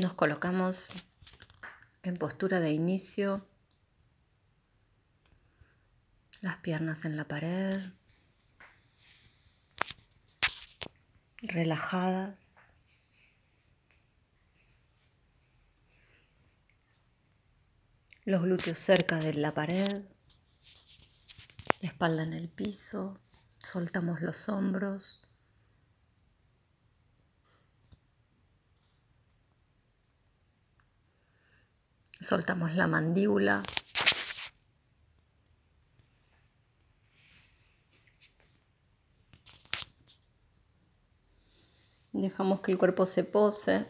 Nos colocamos en postura de inicio, las piernas en la pared, relajadas. Los glúteos cerca de la pared, la espalda en el piso, soltamos los hombros. Soltamos la mandíbula. Dejamos que el cuerpo se pose.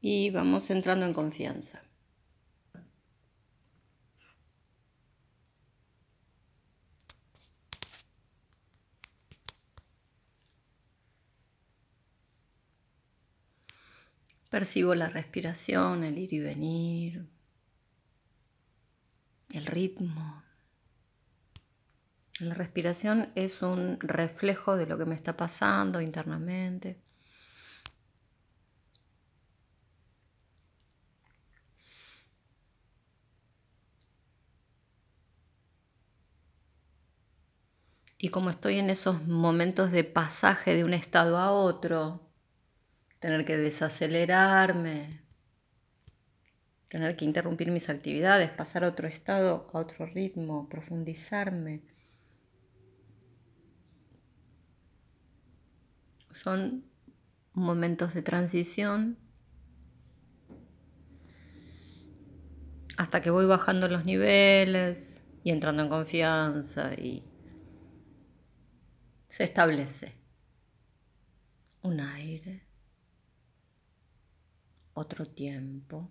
Y vamos entrando en confianza. Percibo la respiración, el ir y venir, el ritmo. La respiración es un reflejo de lo que me está pasando internamente. Y como estoy en esos momentos de pasaje de un estado a otro, tener que desacelerarme, tener que interrumpir mis actividades, pasar a otro estado, a otro ritmo, profundizarme. Son momentos de transición hasta que voy bajando los niveles y entrando en confianza y se establece un aire otro tiempo.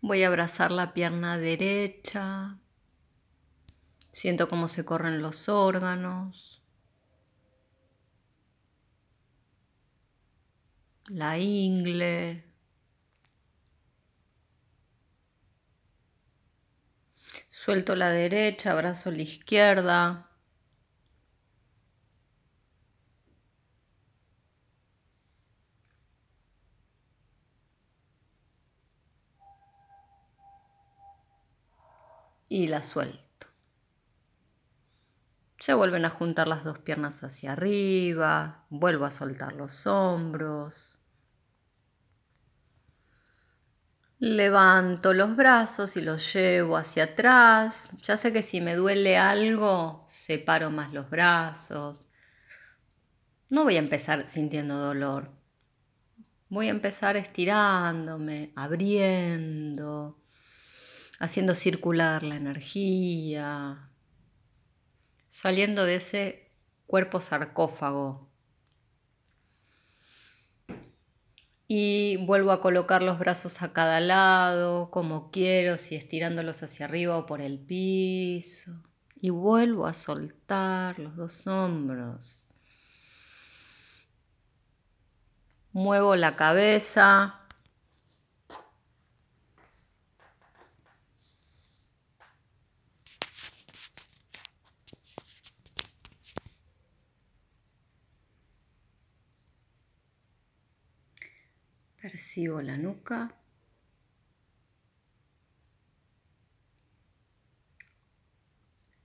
Voy a abrazar la pierna derecha. Siento cómo se corren los órganos. La ingle. Suelto la derecha, abrazo la izquierda. Y la suelto. Se vuelven a juntar las dos piernas hacia arriba, vuelvo a soltar los hombros. Levanto los brazos y los llevo hacia atrás. Ya sé que si me duele algo, separo más los brazos. No voy a empezar sintiendo dolor. Voy a empezar estirándome, abriendo, haciendo circular la energía, saliendo de ese cuerpo sarcófago Y vuelvo a colocar los brazos a cada lado, como quiero, si estirándolos hacia arriba o por el piso. Y vuelvo a soltar los dos hombros. Muevo la cabeza, Percibo la nuca.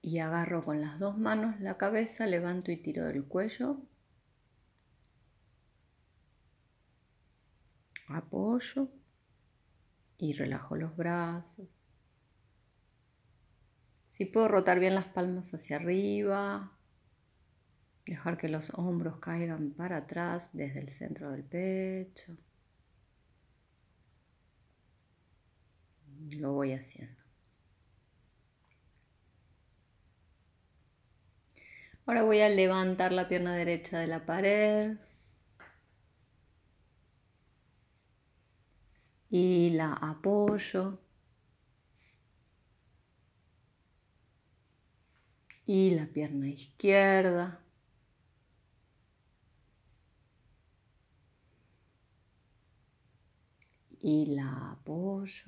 Y agarro con las dos manos la cabeza, levanto y tiro del cuello. Apoyo y relajo los brazos. Si puedo rotar bien las palmas hacia arriba, dejar que los hombros caigan para atrás desde el centro del pecho. Lo voy haciendo. Ahora voy a levantar la pierna derecha de la pared y la apoyo Y la pierna izquierda. Y la apoyo.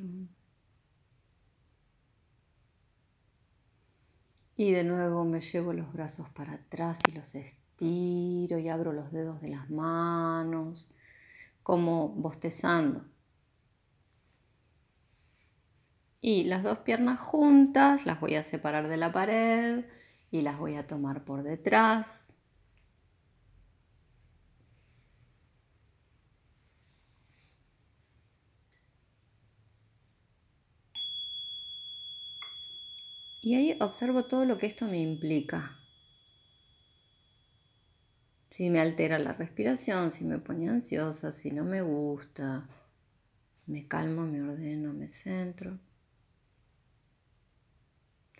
Y de nuevo me llevo los brazos para atrás y los estiro y abro los dedos de las manos, como bostezando. Y las dos piernas juntas las voy a separar de la pared y las voy a tomar por detrás. Y ahí observo todo lo que esto me implica. Si me altera la respiración, si me pone ansiosa, si no me gusta, me calmo, me ordeno, me centro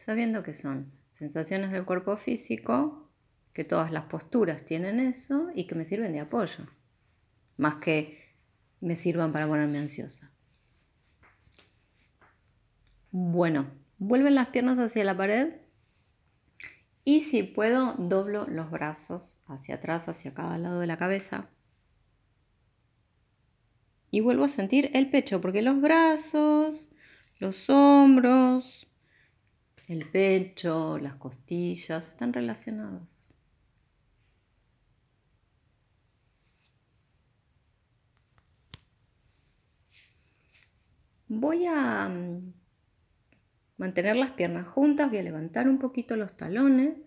sabiendo que son sensaciones del cuerpo físico, que todas las posturas tienen eso y que me sirven de apoyo, más que me sirvan para ponerme ansiosa. Bueno, vuelven las piernas hacia la pared y si puedo doblo los brazos hacia atrás, hacia cada lado de la cabeza. Y vuelvo a sentir el pecho, porque los brazos, los hombros, el pecho, las costillas están relacionados. Voy a mm, mantener las piernas juntas, voy a levantar un poquito los talones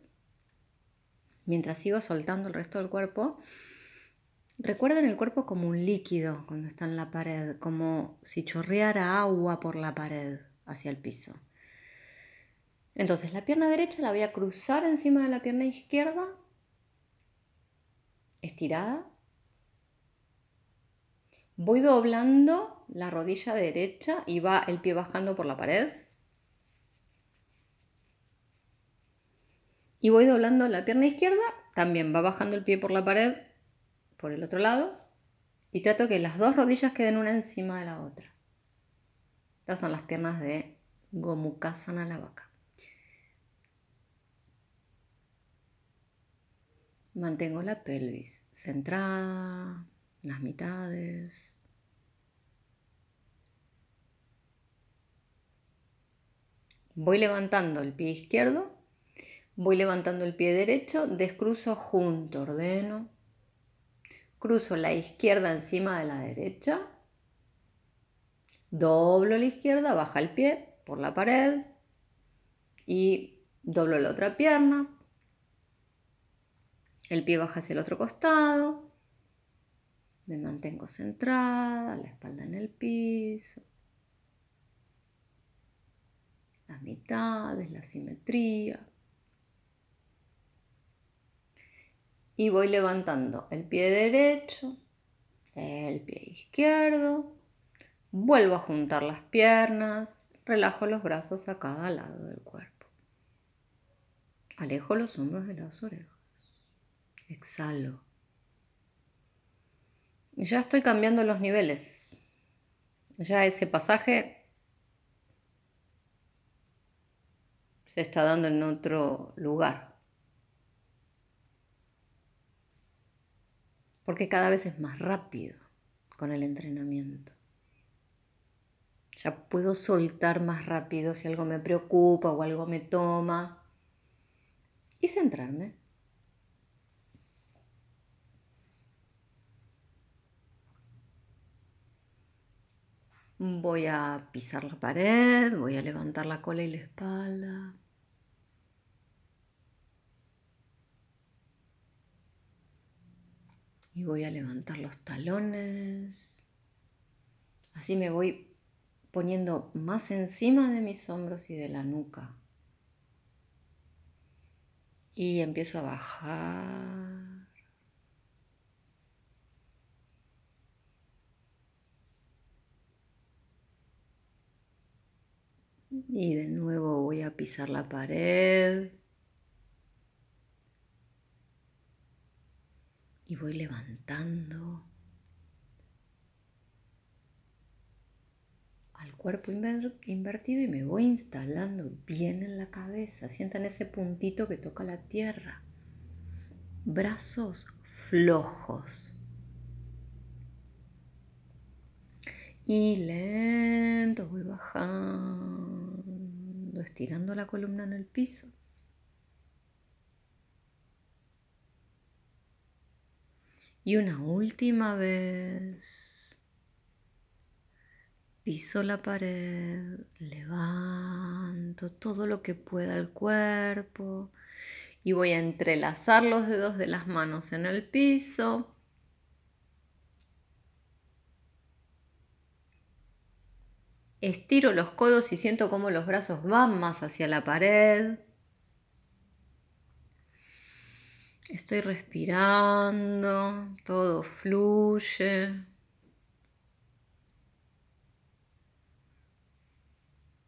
mientras sigo soltando el resto del cuerpo. Recuerden el cuerpo como un líquido cuando está en la pared, como si chorreara agua por la pared hacia el piso. Entonces la pierna derecha la voy a cruzar encima de la pierna izquierda, estirada. Voy doblando la rodilla derecha y va el pie bajando por la pared. Y voy doblando la pierna izquierda, también va bajando el pie por la pared, por el otro lado. Y trato que las dos rodillas queden una encima de la otra. Estas son las piernas de Gomukhasana la vaca. Mantengo la pelvis centrada, las mitades. Voy levantando el pie izquierdo, voy levantando el pie derecho, descruzo junto, ordeno. Cruzo la izquierda encima de la derecha. Doblo la izquierda, baja el pie por la pared y doblo la otra pierna, el pie baja hacia el otro costado. Me mantengo centrada, la espalda en el piso. Las mitades, la simetría. Y voy levantando el pie derecho, el pie izquierdo. Vuelvo a juntar las piernas. Relajo los brazos a cada lado del cuerpo. Alejo los hombros de las orejas exhalo. Ya estoy cambiando los niveles. Ya ese pasaje se está dando en otro lugar. Porque cada vez es más rápido con el entrenamiento. Ya puedo soltar más rápido si algo me preocupa o algo me toma y centrarme. Voy a pisar la pared, voy a levantar la cola y la espalda. Y voy a levantar los talones. Así me voy poniendo más encima de mis hombros y de la nuca. Y empiezo a bajar. Y de nuevo voy a pisar la pared. Y voy levantando al cuerpo invertido y me voy instalando bien en la cabeza. Sientan ese puntito que toca la tierra. Brazos flojos. Y lento voy bajando, estirando la columna en el piso. Y una última vez. Piso la pared, levanto todo lo que pueda el cuerpo y voy a entrelazar los dedos de las manos en el piso. Estiro los codos y siento cómo los brazos van más hacia la pared. Estoy respirando, todo fluye.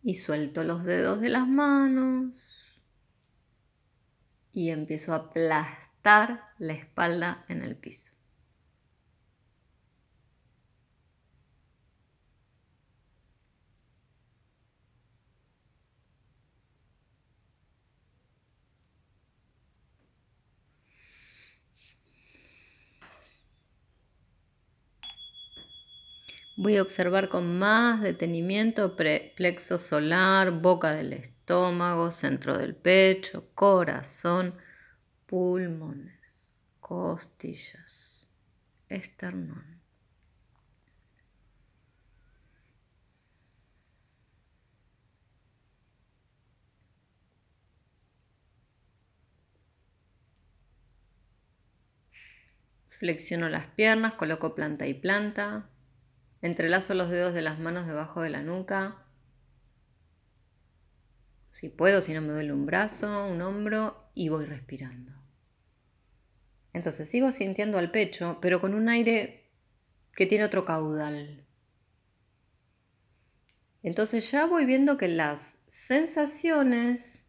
Y suelto los dedos de las manos y empiezo a aplastar la espalda en el piso. Voy a observar con más detenimiento plexo solar, boca del estómago, centro del pecho, corazón, pulmones, costillas, esternón. Flexiono las piernas, coloco planta y planta. Entrelazo los dedos de las manos debajo de la nuca. Si puedo, si no me duele un brazo, un hombro y voy respirando. Entonces sigo sintiendo al pecho, pero con un aire que tiene otro caudal. Entonces ya voy viendo que las sensaciones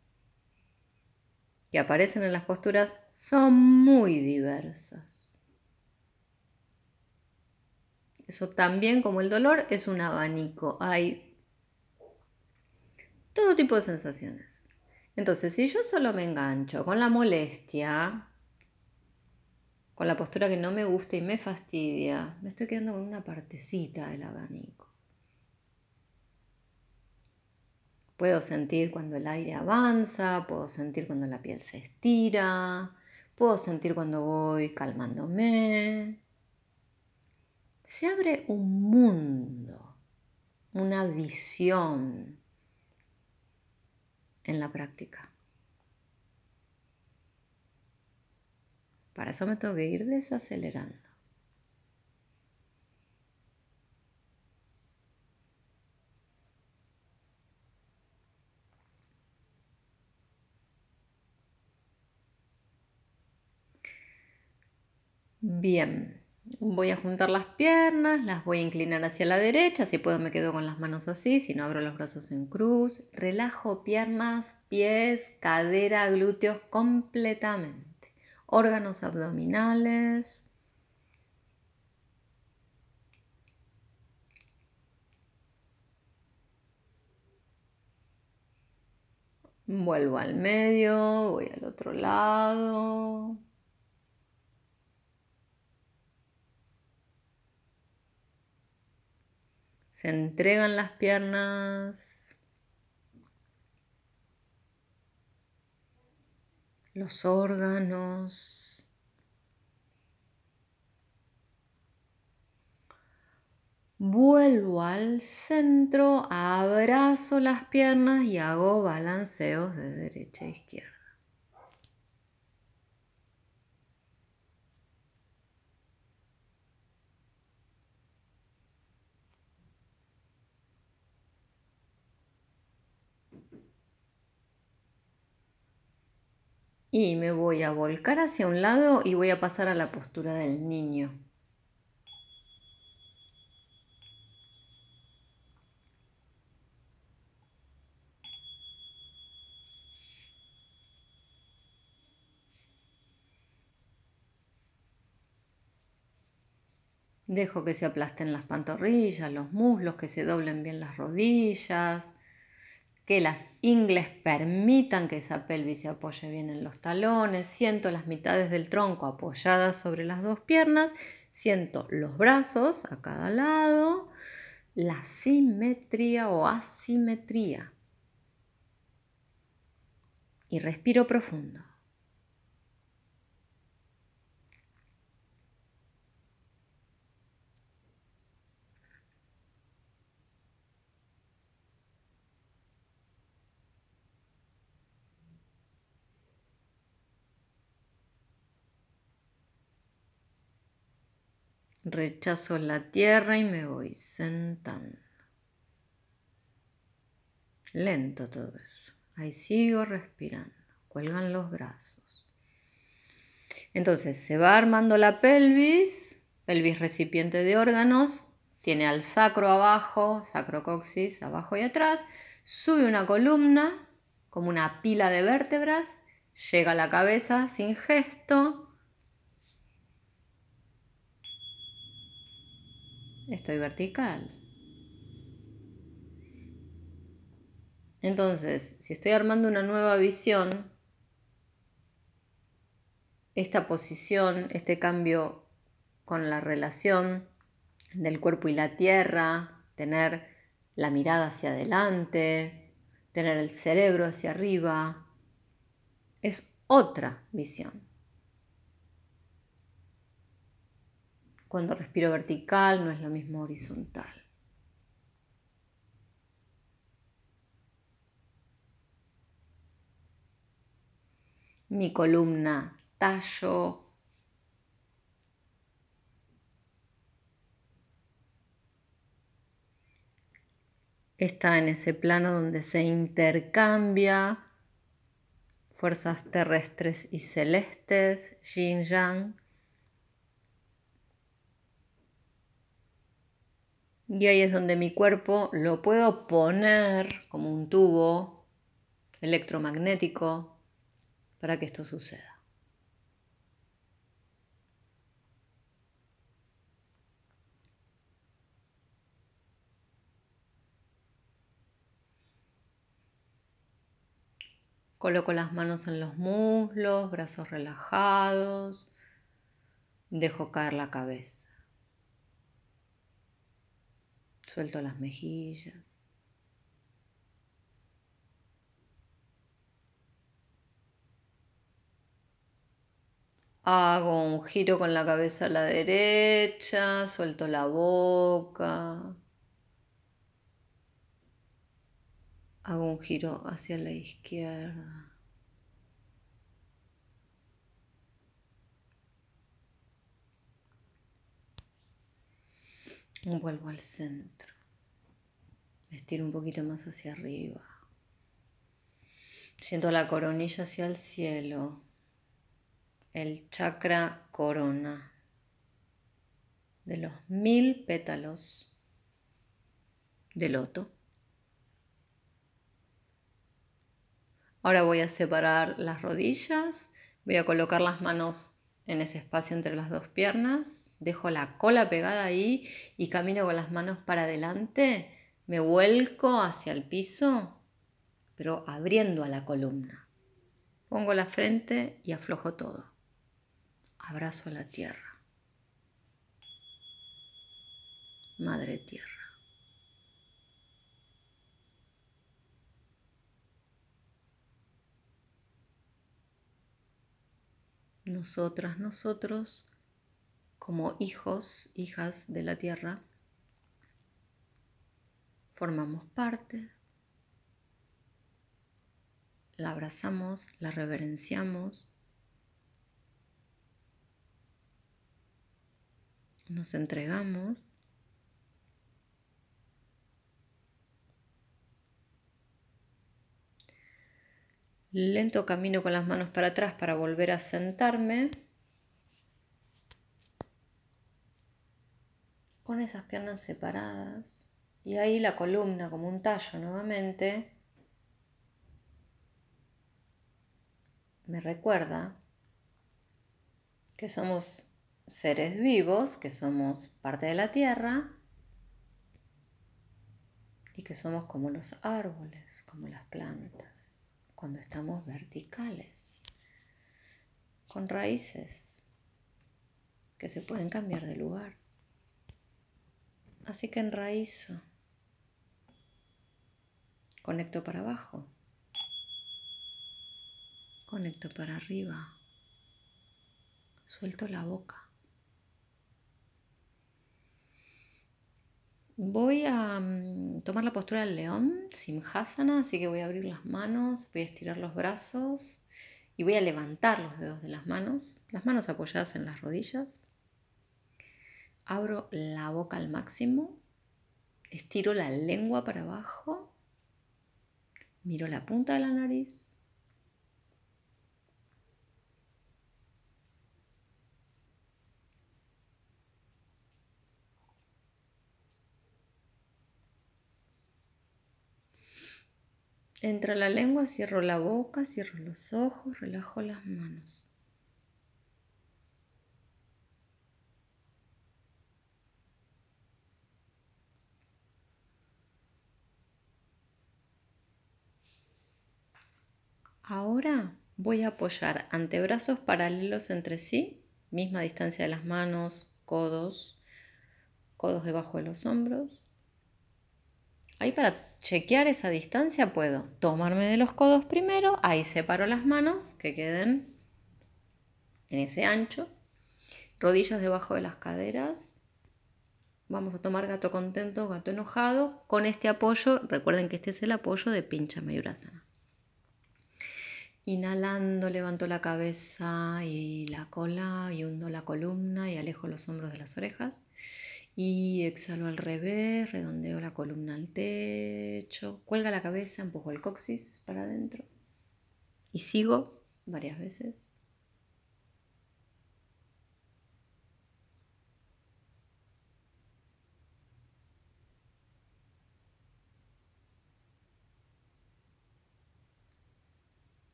que aparecen en las posturas son muy diversas. Eso también, como el dolor, es un abanico. Hay todo tipo de sensaciones. Entonces, si yo solo me engancho con la molestia, con la postura que no me gusta y me fastidia, me estoy quedando con una partecita del abanico. Puedo sentir cuando el aire avanza, puedo sentir cuando la piel se estira, puedo sentir cuando voy calmándome, se abre un mundo, una visión en la práctica. Para eso me tengo que ir desacelerando. Bien, Voy a juntar las piernas, las voy a inclinar hacia la derecha, si puedo me quedo con las manos así, si no abro los brazos en cruz. Relajo piernas, pies, cadera, glúteos completamente. Órganos abdominales. Vuelvo al medio, voy al otro lado. Se entregan las piernas. Los órganos. Vuelvo al centro, abrazo las piernas y hago balanceos de derecha a izquierda. Y me voy a volcar hacia un lado y voy a pasar a la postura del niño. Dejo que se aplasten las pantorrillas, los muslos, que se doblen bien las rodillas, que las ingles permitan que esa pelvis se apoye bien en los talones. Siento las mitades del tronco apoyadas sobre las dos piernas. Siento los brazos a cada lado. La simetría o asimetría. Y respiro profundo. Rechazo la tierra y me voy sentando. Lento todo eso. Ahí sigo respirando. Cuelgan los brazos. Entonces se va armando la pelvis, pelvis recipiente de órganos, tiene al sacro abajo, sacrocoxis abajo y atrás, sube una columna como una pila de vértebras, llega a la cabeza sin gesto, estoy vertical. Entonces, si estoy armando una nueva visión, esta posición, este cambio con la relación del cuerpo y la tierra, tener la mirada hacia adelante, tener el cerebro hacia arriba, es otra visión. Cuando respiro vertical no es lo mismo horizontal. Mi columna tallo. Está en ese plano donde se intercambia fuerzas terrestres y celestes, yin yang, Y ahí es donde mi cuerpo lo puedo poner como un tubo electromagnético para que esto suceda. Coloco las manos en los muslos, brazos relajados, dejo caer la cabeza. Suelto las mejillas. Hago un giro con la cabeza a la derecha, suelto la boca. Hago un giro hacia la izquierda. Vuelvo al centro. Me estiro un poquito más hacia arriba. Siento la coronilla hacia el cielo. El chakra corona. De los mil pétalos de loto. Ahora voy a separar las rodillas. Voy a colocar las manos en ese espacio entre las dos piernas dejo la cola pegada ahí y camino con las manos para adelante, me vuelco hacia el piso, pero abriendo a la columna. Pongo la frente y aflojo todo. Abrazo a la tierra. Madre tierra. Nosotras, nosotros como hijos, hijas de la tierra, formamos parte, la abrazamos, la reverenciamos, nos entregamos. Lento camino con las manos para atrás para volver a sentarme. Con esas piernas separadas y ahí la columna como un tallo nuevamente me recuerda que somos seres vivos, que somos parte de la tierra y que somos como los árboles, como las plantas, cuando estamos verticales, con raíces que se pueden cambiar de lugar. Así que enraízo, conecto para abajo, conecto para arriba, suelto la boca. Voy a mm, tomar la postura del león, Simhasana, así que voy a abrir las manos, voy a estirar los brazos y voy a levantar los dedos de las manos, las manos apoyadas en las rodillas. Abro la boca al máximo, estiro la lengua para abajo, miro la punta de la nariz Entra la lengua, cierro la boca, cierro los ojos, relajo las manos. Ahora voy a apoyar antebrazos paralelos entre sí, misma distancia de las manos, codos, codos debajo de los hombros. Ahí para chequear esa distancia puedo tomarme de los codos primero, ahí separo las manos que queden en ese ancho, rodillas debajo de las caderas. Vamos a tomar gato contento, gato enojado. Con este apoyo, recuerden que este es el apoyo de pincha mayurasana. Inhalando, levanto la cabeza y la cola y hundo la columna y alejo los hombros de las orejas. Y exhalo al revés, redondeo la columna al techo, cuelga la cabeza, empujo el coxis para adentro. Y sigo varias veces.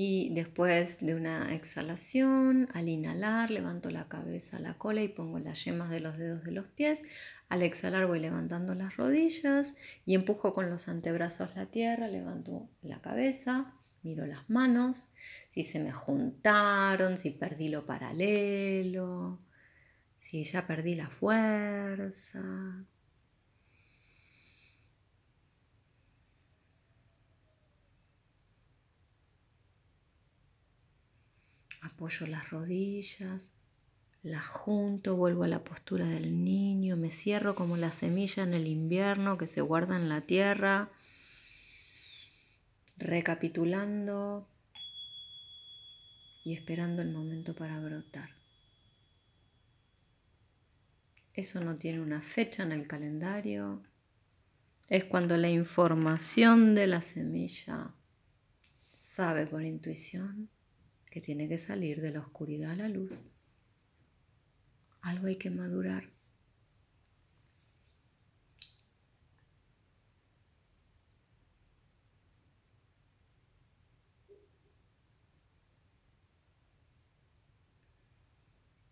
Y después de una exhalación, al inhalar, levanto la cabeza, la cola y pongo las yemas de los dedos de los pies. Al exhalar voy levantando las rodillas y empujo con los antebrazos la tierra, levanto la cabeza, miro las manos, si se me juntaron, si perdí lo paralelo, si ya perdí la fuerza. Apoyo las rodillas, las junto, vuelvo a la postura del niño, me cierro como la semilla en el invierno que se guarda en la tierra, recapitulando y esperando el momento para brotar. Eso no tiene una fecha en el calendario. Es cuando la información de la semilla sabe por intuición que tiene que salir de la oscuridad a la luz. Algo hay que madurar.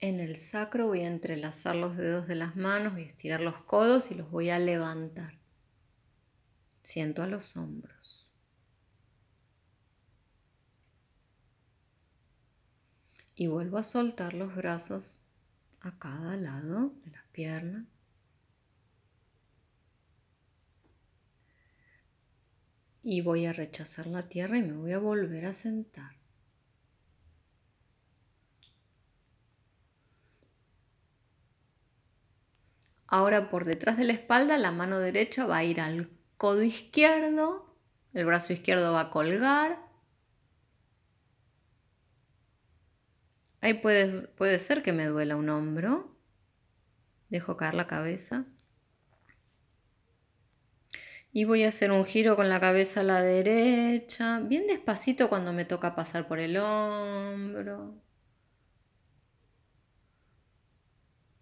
En el sacro voy a entrelazar los dedos de las manos, voy a estirar los codos y los voy a levantar. Siento a los hombros. Y vuelvo a soltar los brazos a cada lado de las piernas. Y voy a rechazar la tierra y me voy a volver a sentar. Ahora por detrás de la espalda la mano derecha va a ir al codo izquierdo, el brazo izquierdo va a colgar Ahí puede, puede ser que me duela un hombro. Dejo caer la cabeza. Y voy a hacer un giro con la cabeza a la derecha, bien despacito cuando me toca pasar por el hombro.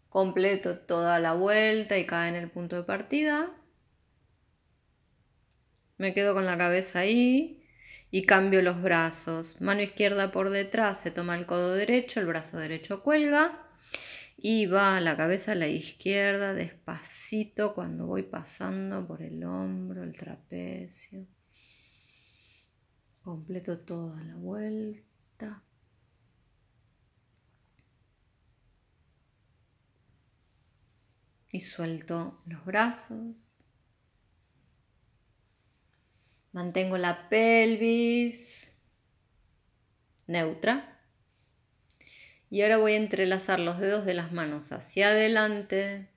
Completo toda la vuelta y cae en el punto de partida. Me quedo con la cabeza ahí y cambio los brazos. Mano izquierda por detrás, se toma el codo derecho, el brazo derecho cuelga y va la cabeza a la izquierda despacito cuando voy pasando por el hombro, el trapecio. Completo toda la vuelta. Y suelto los brazos. Mantengo la pelvis neutra. Y ahora voy a entrelazar los dedos de las manos hacia adelante.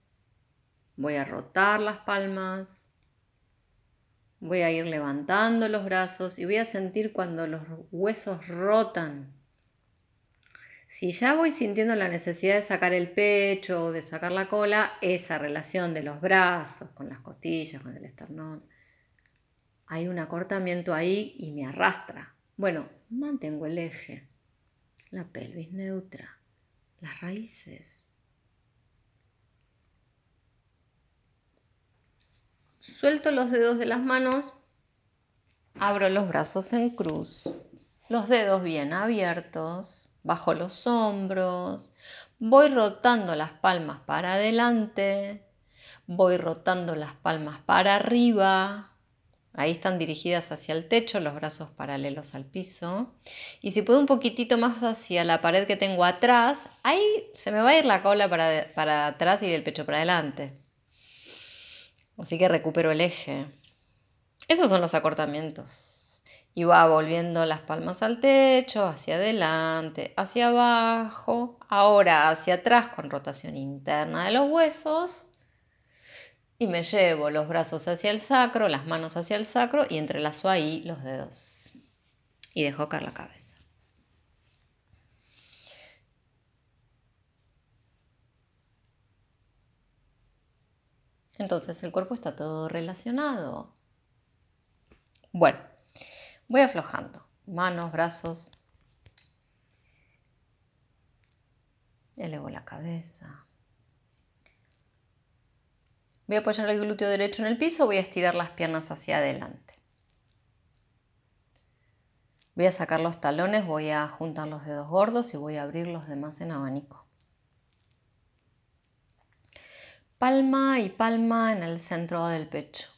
Voy a rotar las palmas. Voy a ir levantando los brazos y voy a sentir cuando los huesos rotan. Si ya voy sintiendo la necesidad de sacar el pecho o de sacar la cola, esa relación de los brazos con las costillas, con el esternón, hay un acortamiento ahí y me arrastra. Bueno, mantengo el eje, la pelvis neutra, las raíces. Suelto los dedos de las manos, abro los brazos en cruz, los dedos bien abiertos, bajo los hombros, voy rotando las palmas para adelante, voy rotando las palmas para arriba, Ahí están dirigidas hacia el techo, los brazos paralelos al piso. Y si puedo un poquitito más hacia la pared que tengo atrás, ahí se me va a ir la cola para, para atrás y el pecho para adelante. Así que recupero el eje. Esos son los acortamientos. Y va volviendo las palmas al techo, hacia adelante, hacia abajo, ahora hacia atrás con rotación interna de los huesos y me llevo los brazos hacia el sacro, las manos hacia el sacro y entrelazo ahí los dedos. Y dejo caer la cabeza. Entonces el cuerpo está todo relacionado. Bueno, voy aflojando. Manos, brazos. Elevo la cabeza. Voy a apoyar el glúteo derecho en el piso, voy a estirar las piernas hacia adelante. Voy a sacar los talones, voy a juntar los dedos gordos y voy a abrir los demás en abanico. Palma y palma en el centro del pecho.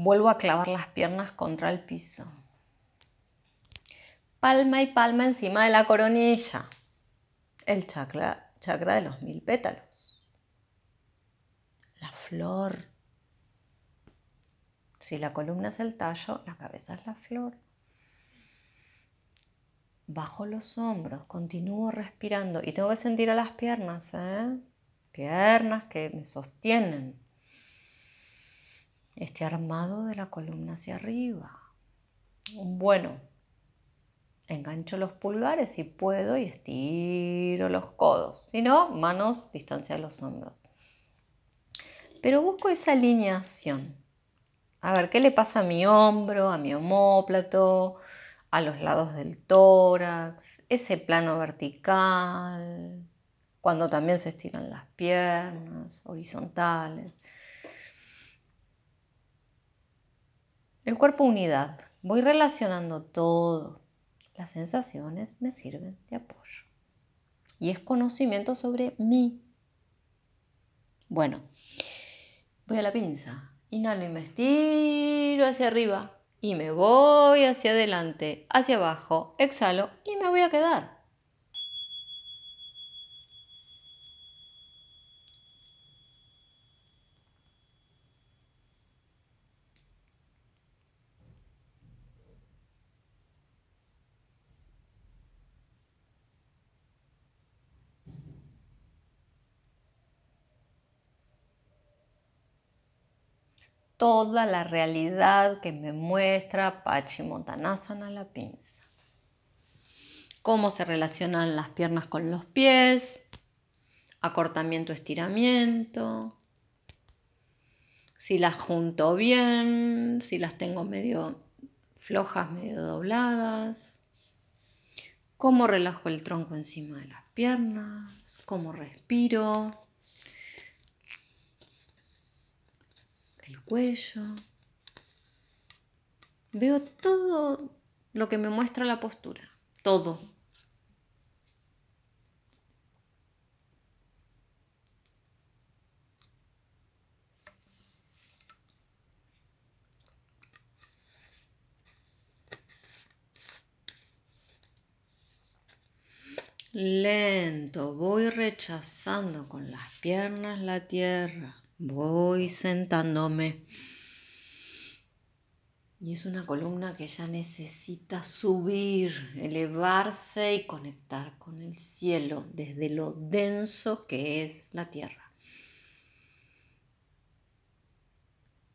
Vuelvo a clavar las piernas contra el piso. Palma y palma encima de la coronilla. El chakra, chakra de los mil pétalos. La flor. Si la columna es el tallo, la cabeza es la flor. Bajo los hombros, continúo respirando y tengo que sentir a las piernas, ¿eh? Piernas que me sostienen este armado de la columna hacia arriba. Bueno, engancho los pulgares si puedo y estiro los codos. Si no, manos distancia de los hombros. Pero busco esa alineación. A ver, ¿qué le pasa a mi hombro, a mi homóplato, a los lados del tórax? Ese plano vertical, cuando también se estiran las piernas, horizontales. El cuerpo unidad. Voy relacionando todo. Las sensaciones me sirven de apoyo. Y es conocimiento sobre mí. Bueno, voy a la pinza. Inhalo y me estiro hacia arriba. Y me voy hacia adelante, hacia abajo. Exhalo y me voy a quedar. Toda la realidad que me muestra Pachimontanasana la pinza. Cómo se relacionan las piernas con los pies, acortamiento, estiramiento, Si las junto bien, si las tengo medio flojas, medio dobladas. Cómo relajo el tronco encima de las piernas, cómo respiro. El cuello. Veo todo lo que me muestra la postura, todo. Lento, voy rechazando con las piernas la tierra, voy sentándome. Y es una columna que ya necesita subir, elevarse y conectar con el cielo desde lo denso que es la tierra.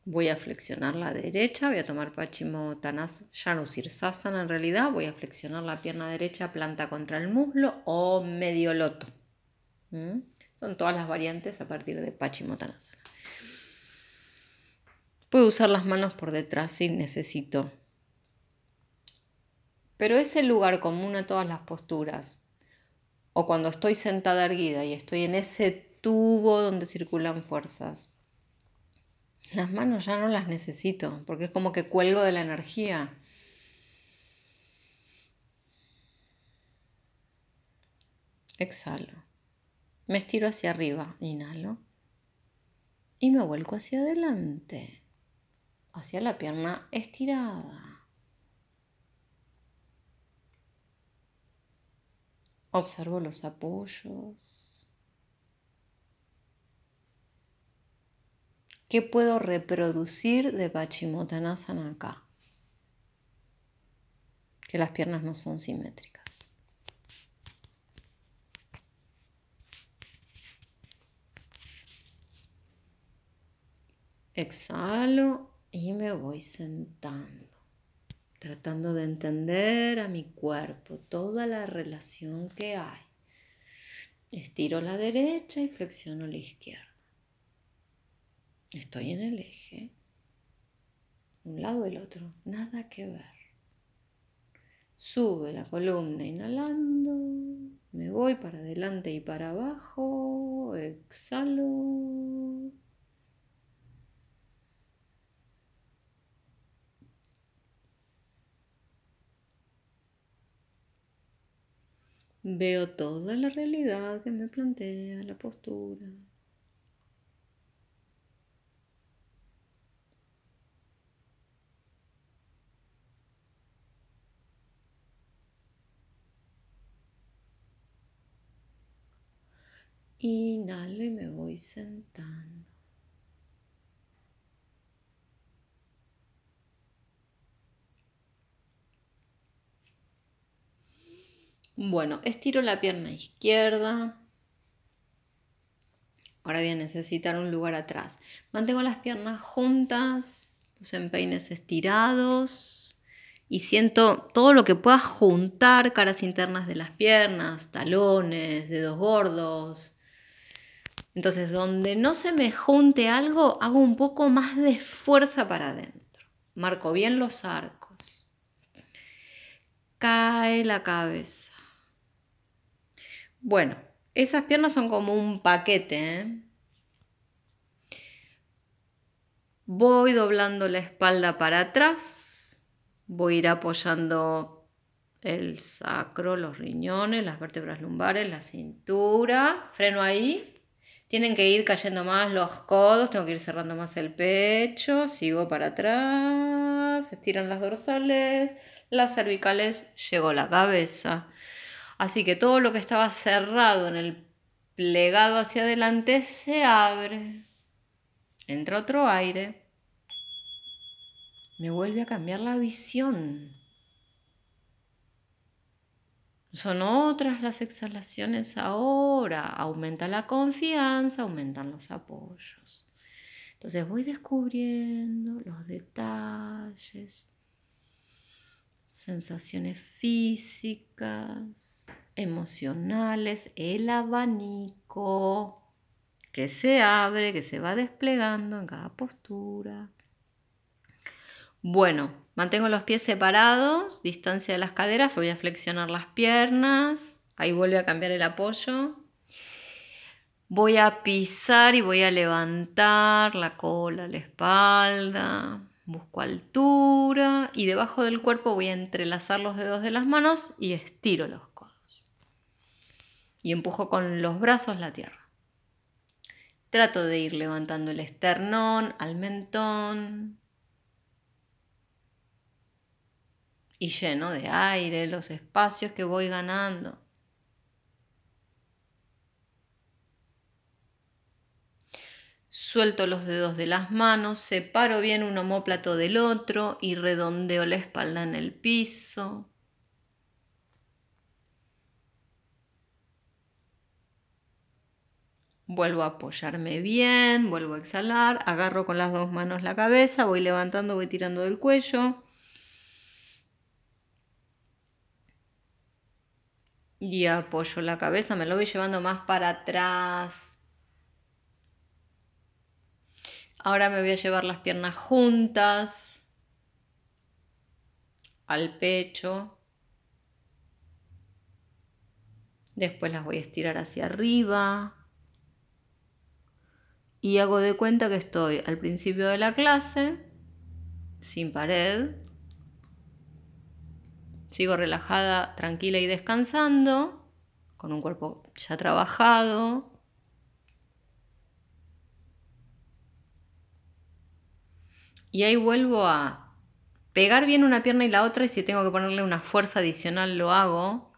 Voy a flexionar la derecha, voy a tomar Paschimottanasana, Janusirsasana en realidad, voy a flexionar la pierna derecha, planta contra el muslo o medio loto. ¿Mm? Son todas las variantes a partir de Paschimottanasana. Puedo usar las manos por detrás si necesito. Pero ese lugar común a todas las posturas, o cuando estoy sentada erguida y estoy en ese tubo donde circulan fuerzas, las manos ya no las necesito, porque es como que cuelgo de la energía. Exhalo. Me estiro hacia arriba, inhalo. Y me vuelco hacia adelante hacia la pierna estirada. Observo los apoyos. ¿Qué puedo reproducir de Pachimottanasana acá? Que las piernas no son simétricas. Exhalo y me voy sentando, tratando de entender a mi cuerpo toda la relación que hay. Estiro la derecha y flexiono la izquierda. Estoy en el eje, un lado el otro, nada que ver. Sube la columna inhalando, me voy para adelante y para abajo, exhalo Veo toda la realidad que me plantea la postura. Inhalo y me voy sentando. Bueno, estiro la pierna izquierda. Ahora voy a necesitar un lugar atrás. Mantengo las piernas juntas, los empeines estirados y siento todo lo que pueda juntar caras internas de las piernas, talones, dedos gordos. Entonces, donde no se me junte algo, hago un poco más de fuerza para adentro. Marco bien los arcos. Cae la cabeza. Bueno, esas piernas son como un paquete. ¿eh? Voy doblando la espalda para atrás. Voy a ir apoyando el sacro, los riñones, las vértebras lumbares, la cintura. Freno ahí. Tienen que ir cayendo más los codos, tengo que ir cerrando más el pecho, sigo para atrás, estiran las dorsales, las cervicales, llegó la cabeza. Así que todo lo que estaba cerrado en el plegado hacia adelante se abre. Entra otro aire. Me vuelve a cambiar la visión. Son otras las exhalaciones ahora. Aumenta la confianza, aumentan los apoyos. Entonces voy descubriendo los detalles sensaciones físicas, emocionales, el abanico, que se abre, que se va desplegando en cada postura. Bueno, mantengo los pies separados, distancia de las caderas, voy a flexionar las piernas, ahí vuelve a cambiar el apoyo. Voy a pisar y voy a levantar la cola, la espalda, busco altura y debajo del cuerpo voy a entrelazar los dedos de las manos y estiro los codos. Y empujo con los brazos la tierra. Trato de ir levantando el esternón al mentón y lleno de aire los espacios que voy ganando. Suelto los dedos de las manos, separo bien un homóplato del otro y redondeo la espalda en el piso. Vuelvo a apoyarme bien, vuelvo a exhalar, agarro con las dos manos la cabeza, voy levantando, voy tirando del cuello. Y apoyo la cabeza, me lo voy llevando más para atrás. Ahora me voy a llevar las piernas juntas al pecho. Después las voy a estirar hacia arriba y hago de cuenta que estoy al principio de la clase, sin pared. Sigo relajada, tranquila y descansando, con un cuerpo ya trabajado. Y ahí vuelvo a pegar bien una pierna y la otra y si tengo que ponerle una fuerza adicional lo hago.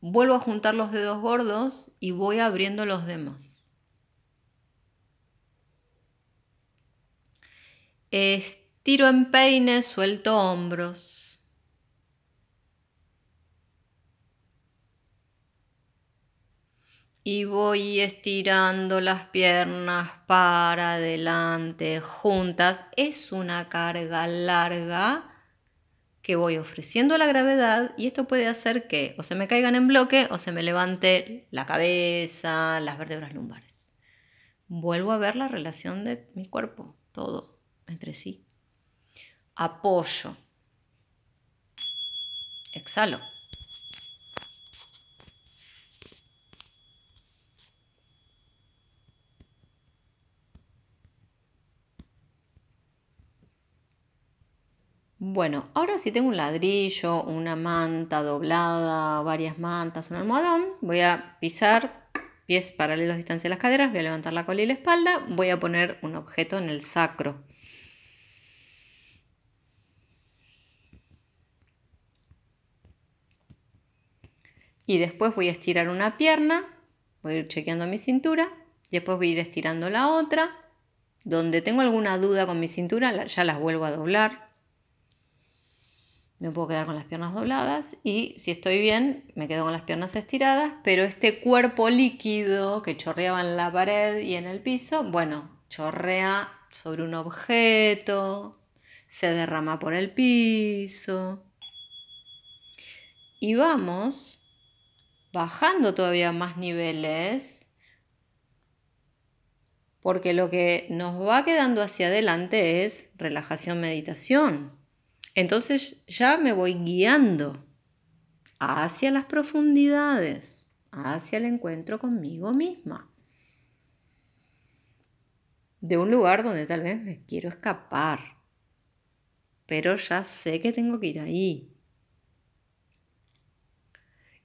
Vuelvo a juntar los dedos gordos y voy abriendo los demás. Estiro en peine, suelto hombros. Y voy estirando las piernas para adelante, juntas. Es una carga larga que voy ofreciendo a la gravedad y esto puede hacer que o se me caigan en bloque o se me levante la cabeza, las vértebras lumbares. Vuelvo a ver la relación de mi cuerpo, todo entre sí. Apoyo. Exhalo. Bueno, ahora si tengo un ladrillo, una manta doblada, varias mantas, un almohadón, voy a pisar pies paralelos distancia de las caderas, voy a levantar la cola y la espalda, voy a poner un objeto en el sacro. Y después voy a estirar una pierna, voy a ir chequeando mi cintura, y después voy a ir estirando la otra. Donde tengo alguna duda con mi cintura, ya las vuelvo a doblar. Me puedo quedar con las piernas dobladas y si estoy bien, me quedo con las piernas estiradas, pero este cuerpo líquido que chorreaba en la pared y en el piso, bueno, chorrea sobre un objeto, se derrama por el piso. Y vamos bajando todavía más niveles, porque lo que nos va quedando hacia adelante es relajación, meditación. Entonces ya me voy guiando hacia las profundidades, hacia el encuentro conmigo misma. De un lugar donde tal vez me quiero escapar, pero ya sé que tengo que ir ahí.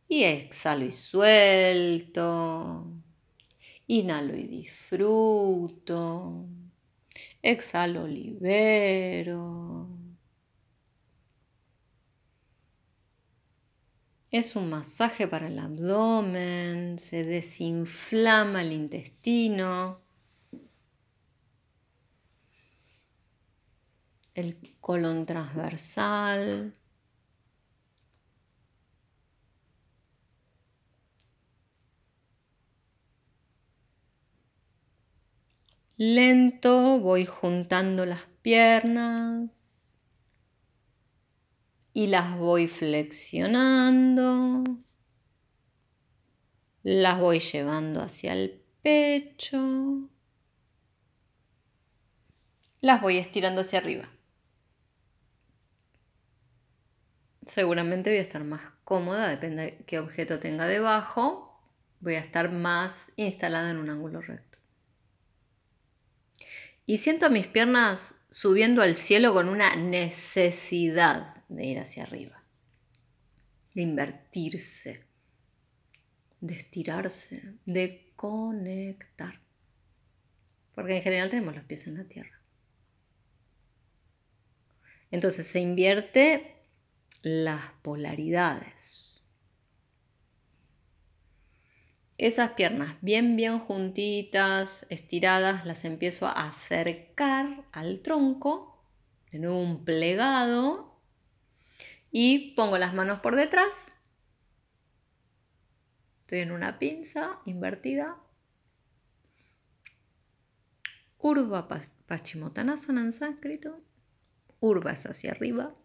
Y exhalo y suelto. Inhalo y disfruto. Exhalo, libero. Es un masaje para el abdomen, se desinflama el intestino, el colon transversal. Lento voy juntando las piernas y las voy flexionando. Las voy llevando hacia el pecho. Las voy estirando hacia arriba. Seguramente voy a estar más cómoda, depende de qué objeto tenga debajo. Voy a estar más instalada en un ángulo recto. Y siento mis piernas subiendo al cielo con una necesidad de ir hacia arriba, de invertirse, de estirarse, de conectar. Porque en general tenemos los pies en la tierra. Entonces se invierte las polaridades. Esas piernas bien, bien juntitas, estiradas, las empiezo a acercar al tronco, de nuevo un plegado, y pongo las manos por detrás. Estoy en una pinza invertida. Urva Paschimottanasana en sánscrito. Urva es hacia arriba.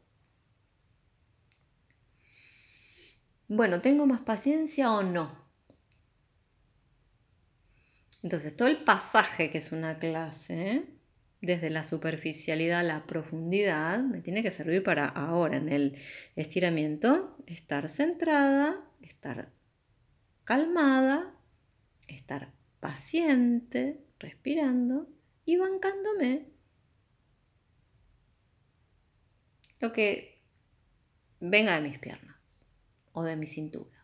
Bueno, ¿tengo más paciencia o no? Entonces, todo el pasaje que es una clase, desde la superficialidad a la profundidad, me tiene que servir para ahora en el estiramiento, estar centrada, estar calmada, estar paciente, respirando y bancándome lo que venga de mis piernas o de mi cintura.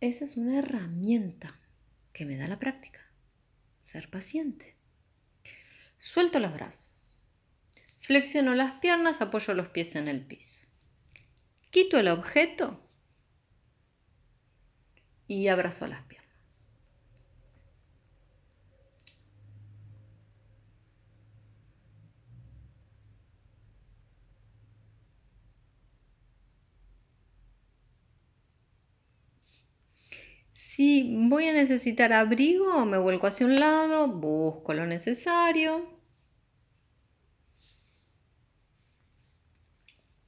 Esa es una herramienta que me da la práctica. Ser paciente. Suelto los brazos. Flexiono las piernas, apoyo los pies en el piso. Quito el objeto y abrazo las piernas. Si voy a necesitar abrigo, me vuelco hacia un lado, busco lo necesario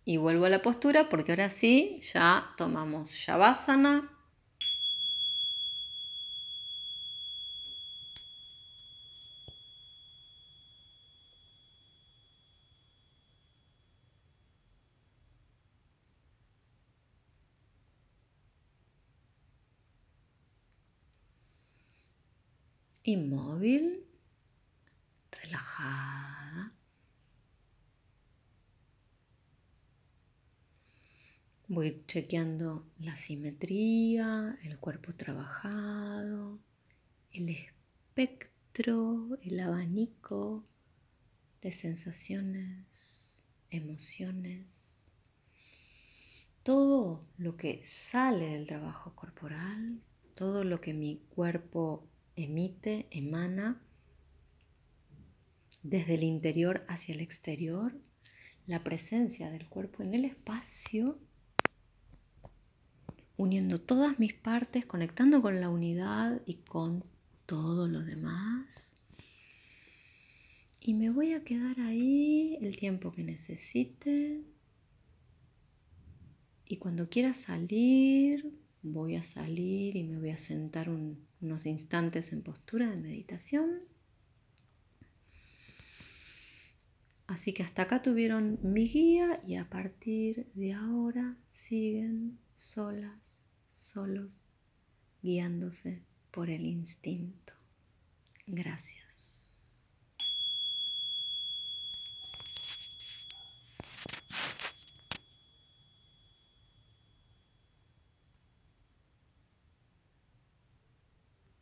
y vuelvo a la postura porque ahora sí ya tomamos Shavasana. Inmóvil, relajada. Voy chequeando la simetría, el cuerpo trabajado, el espectro, el abanico de sensaciones, emociones, todo lo que sale del trabajo corporal, todo lo que mi cuerpo emite, emana desde el interior hacia el exterior, la presencia del cuerpo en el espacio, uniendo todas mis partes, conectando con la unidad y con todo lo demás. Y me voy a quedar ahí el tiempo que necesite. Y cuando quiera salir, voy a salir y me voy a sentar unos instantes en postura de meditación. Así que hasta acá tuvieron mi guía y a partir de ahora siguen solas, solos, guiándose por el instinto. Gracias.